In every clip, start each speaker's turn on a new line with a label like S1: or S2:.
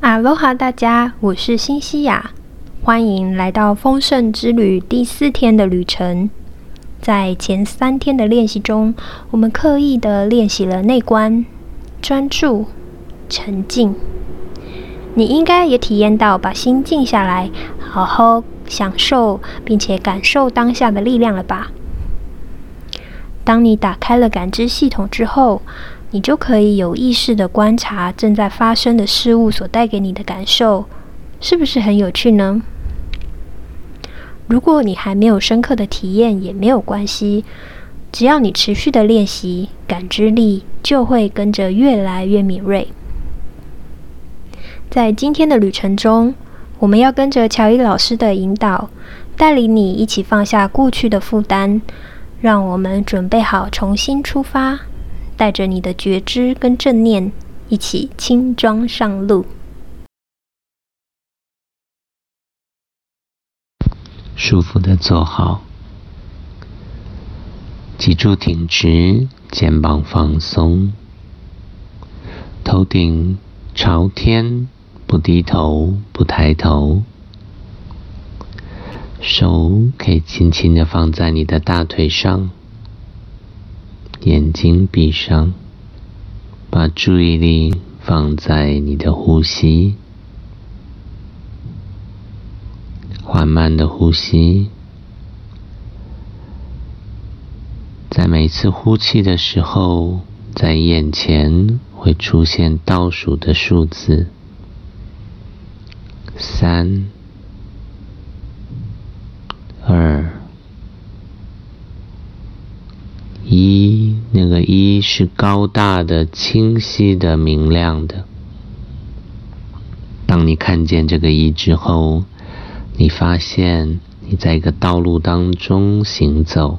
S1: 哈喽哈，大家，我是新西亚，欢迎来到丰盛之旅第四天的旅程。在前三天的练习中，我们刻意的练习了内观、专注、沉静。你应该也体验到把心静下来，好好享受并且感受当下的力量了吧？当你打开了感知系统之后，你就可以有意识的观察正在发生的事物所带给你的感受，是不是很有趣呢？如果你还没有深刻的体验，也没有关系，只要你持续的练习，感知力就会跟着越来越敏锐。在今天的旅程中，我们要跟着乔伊老师的引导，带领你一起放下过去的负担。让我们准备好重新出发，带着你的觉知跟正念，一起轻装上路。
S2: 舒服的坐好，脊柱挺直，肩膀放松，头顶朝天，不低头，不抬头。手可以轻轻的放在你的大腿上，眼睛闭上，把注意力放在你的呼吸，缓慢的呼吸，在每次呼气的时候，在眼前会出现倒数的数字，三。二一，那个一是高大的、清晰的、明亮的。当你看见这个一之后，你发现你在一个道路当中行走，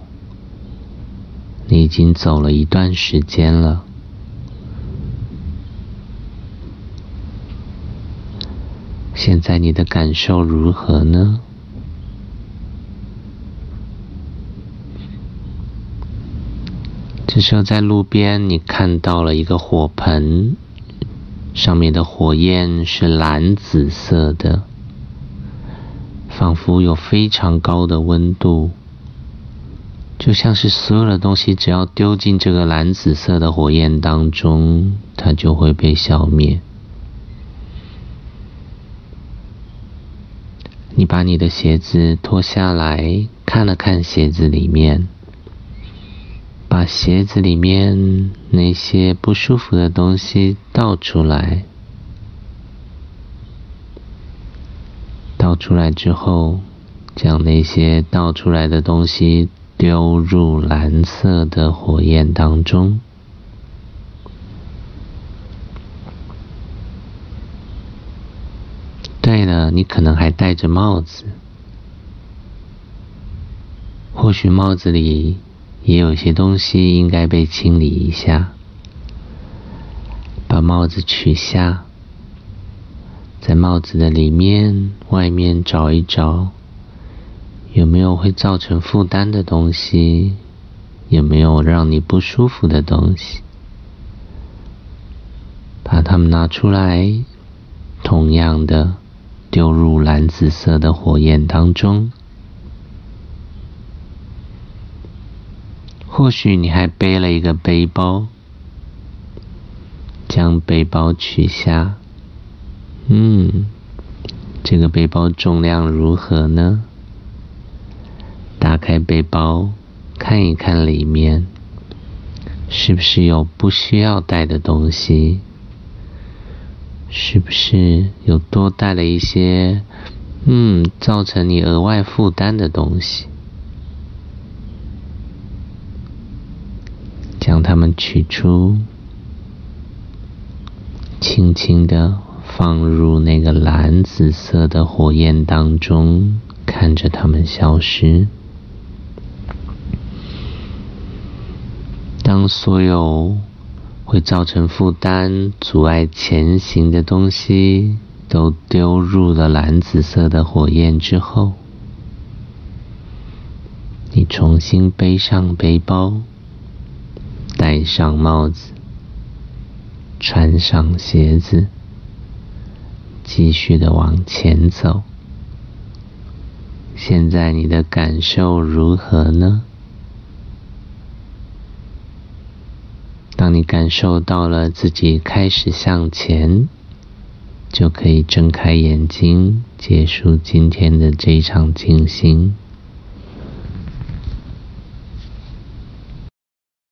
S2: 你已经走了一段时间了。现在你的感受如何呢？这时候，在路边，你看到了一个火盆，上面的火焰是蓝紫色的，仿佛有非常高的温度，就像是所有的东西只要丢进这个蓝紫色的火焰当中，它就会被消灭。你把你的鞋子脱下来，看了看鞋子里面。鞋子里面那些不舒服的东西倒出来，倒出来之后，将那些倒出来的东西丢入蓝色的火焰当中。对了，你可能还戴着帽子，或许帽子里。也有些东西应该被清理一下，把帽子取下，在帽子的里面、外面找一找，有没有会造成负担的东西，有没有让你不舒服的东西，把它们拿出来，同样的丢入蓝紫色的火焰当中。或许你还背了一个背包，将背包取下。嗯，这个背包重量如何呢？打开背包，看一看里面，是不是有不需要带的东西？是不是有多带了一些，嗯，造成你额外负担的东西？将它们取出，轻轻的放入那个蓝紫色的火焰当中，看着它们消失。当所有会造成负担、阻碍前行的东西都丢入了蓝紫色的火焰之后，你重新背上背包。上帽子，穿上鞋子，继续的往前走。现在你的感受如何呢？当你感受到了自己开始向前，就可以睁开眼睛，结束今天的这一场静心。